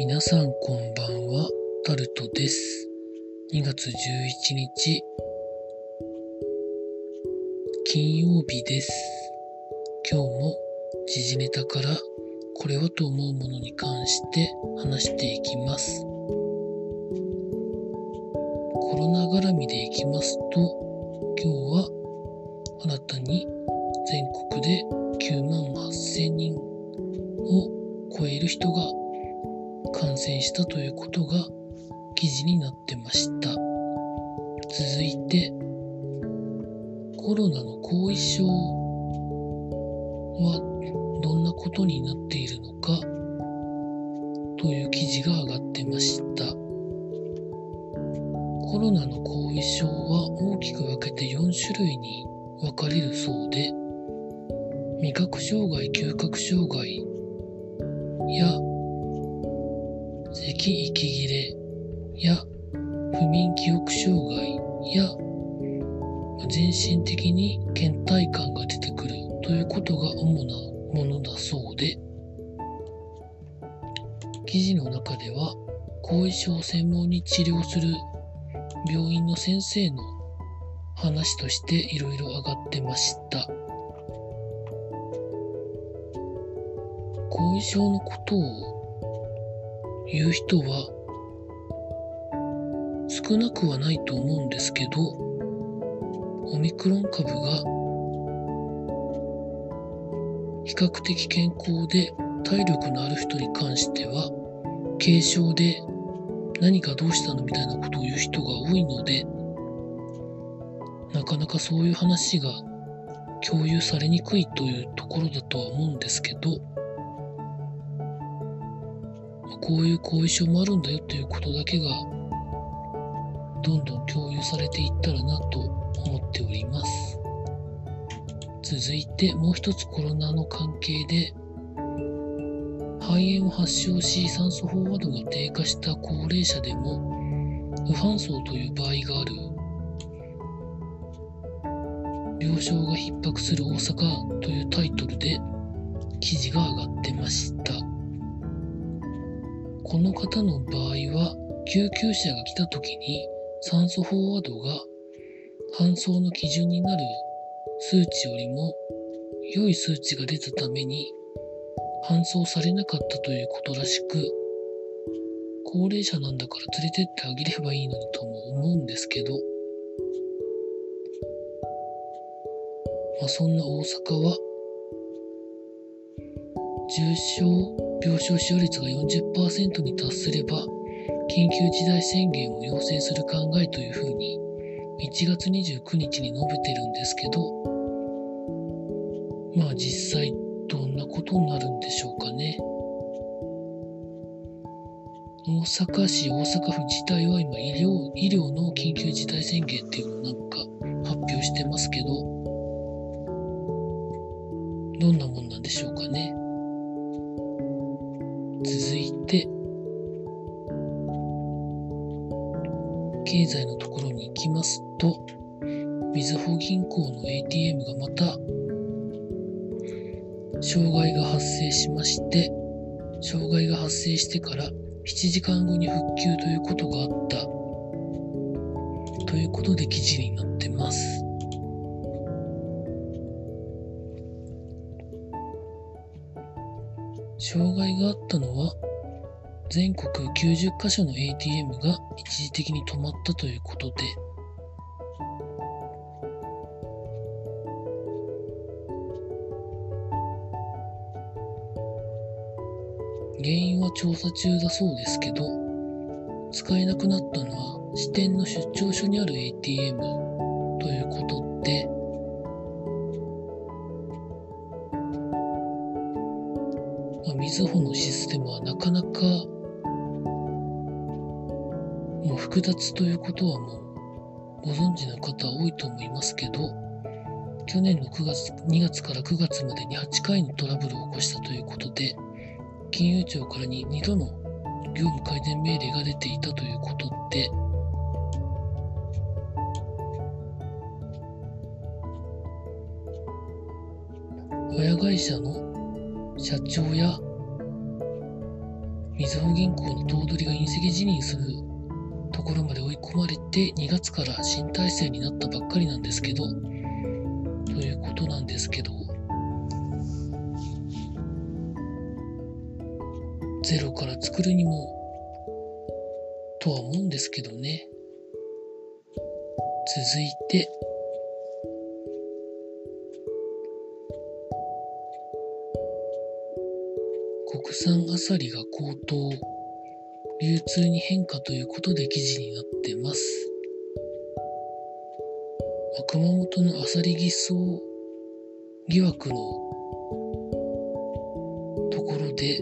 皆さんこんばんは、タルトです。2月11日、金曜日です。今日も時事ネタからこれはと思うものに関して話していきます。コロナ絡みでいきますと、今日は新たに全国で9万8000人を超える人が感染したということが記事になってました。続いて、コロナの後遺症はどんなことになっているのかという記事が上がってました。コロナの後遺症は大きく分けて4種類に分かれるそうで、味覚障害、嗅覚障害や咳息切れや不眠記憶障害や全身的に倦怠感が出てくるということが主なものだそうで。記事の中では後遺症を専門に治療する病院の先生の話としていろいろ上がってました。後遺症のことを言う人は少なくはないと思うんですけどオミクロン株が比較的健康で体力のある人に関しては軽症で何かどうしたのみたいなことを言う人が多いのでなかなかそういう話が共有されにくいというところだとは思うんですけどこういう後遺症もあるんだよということだけがどんどん共有されていったらなと思っております。続いてもう一つコロナの関係で肺炎を発症し酸素飽和度が低下した高齢者でも無搬送という場合がある。病床が逼迫する大阪というタイトルで記事が上がってました。この方の場合は救急車が来た時に酸素飽和度が搬送の基準になる数値よりも良い数値が出たために搬送されなかったということらしく高齢者なんだから連れてってあげればいいのにとも思うんですけどまあそんな大阪は重症病床使用率が40%に達すれば緊急事態宣言を要請する考えというふうに1月29日に述べてるんですけどまあ実際どんなことになるんでしょうかね。大阪市大阪府自体は今医療医療の緊急事態宣言っていうのをなんか発表してますけどどんなもんなんでしょうかね。続いて経済のところに行きますとみずほ銀行の ATM がまた障害が発生しまして障害が発生してから7時間後に復旧ということがあった。ということで記事になってます。障害があったのは全国90カ所の ATM が一時的に止まったということで。原因は調査中だそうですけど使えなくなったのは支店の出張所にある ATM ということで。まあ、みずほのシステムはなかなかもう複雑ということはもうご存知の方多いと思いますけど去年の9月2月から9月までに8回のトラブルを起こしたということで金融庁からに2度の業務改善命令が出ていたということで親会社の社長やみずほ銀行の頭取が隕石辞任するところまで追い込まれて2月から新体制になったばっかりなんですけど、ということなんですけど、ゼロから作るにも、とは思うんですけどね。続いて、産アサリが高騰、流通に変化ということで記事になってます。熊本のアサリ偽装疑惑のところで、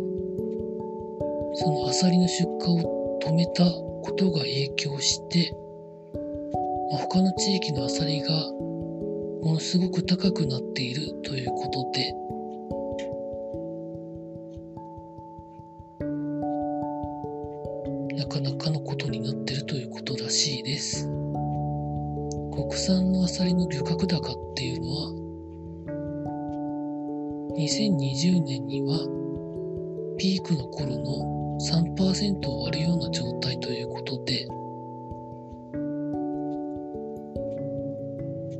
そのアサリの出荷を止めたことが影響して、他の地域のアサリがものすごく高くなっているということで、なかなかのことになってるということらしいです。国産のアサリの漁獲高っていうのは、2020年にはピークの頃の3%を割るような状態ということで、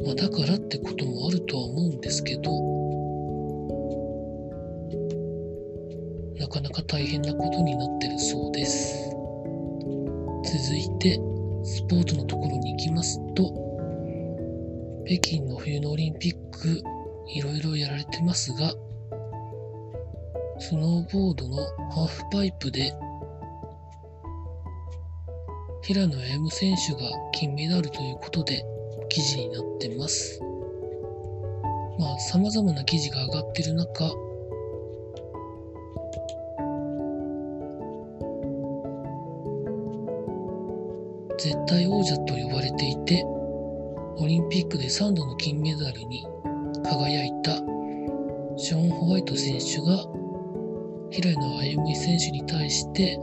まあ、だからってこともあるとは思うんですけど、なかなか大変なことになってるそうです。続いて、スポーツのところに行きますと、北京の冬のオリンピック、いろいろやられてますが、スノーボードのハーフパイプで、平野歩夢選手が金メダルということで記事になってます。まあ、様々な記事が上がってる中、絶対王者と呼ばれていて、オリンピックで3度の金メダルに輝いたショーン・ホワイト選手が平野歩夢選手に対して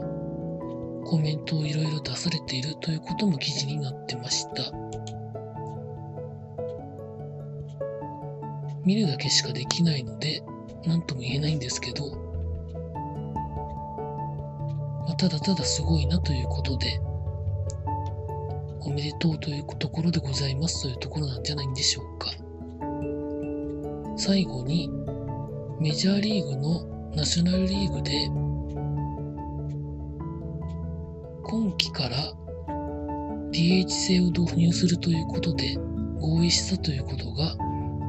コメントをいろいろ出されているということも記事になってました。見るだけしかできないので何とも言えないんですけど、まあ、ただただすごいなということでおめでとうというところでございますというところなんじゃないんでしょうか。最後に、メジャーリーグのナショナルリーグで、今季から DH 制を導入するということで合意したということが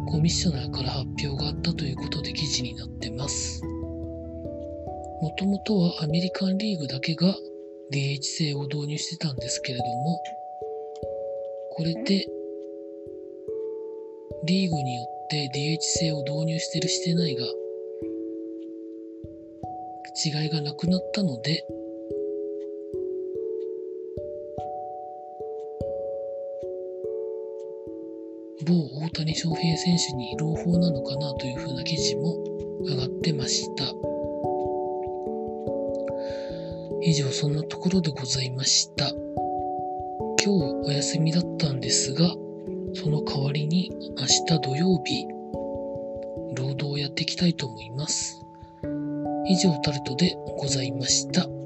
コミッショナーから発表があったということで記事になってます。もともとはアメリカンリーグだけが DH 制を導入してたんですけれども、これで、リーグによって DH 制を導入してるしてないが、違いがなくなったので、某大谷翔平選手に朗報なのかなというふうな記事も上がってました。以上そんなところでございました。今日お休みだったんですが、その代わりに明日土曜日、労働をやっていきたいと思います。以上タルトでございました。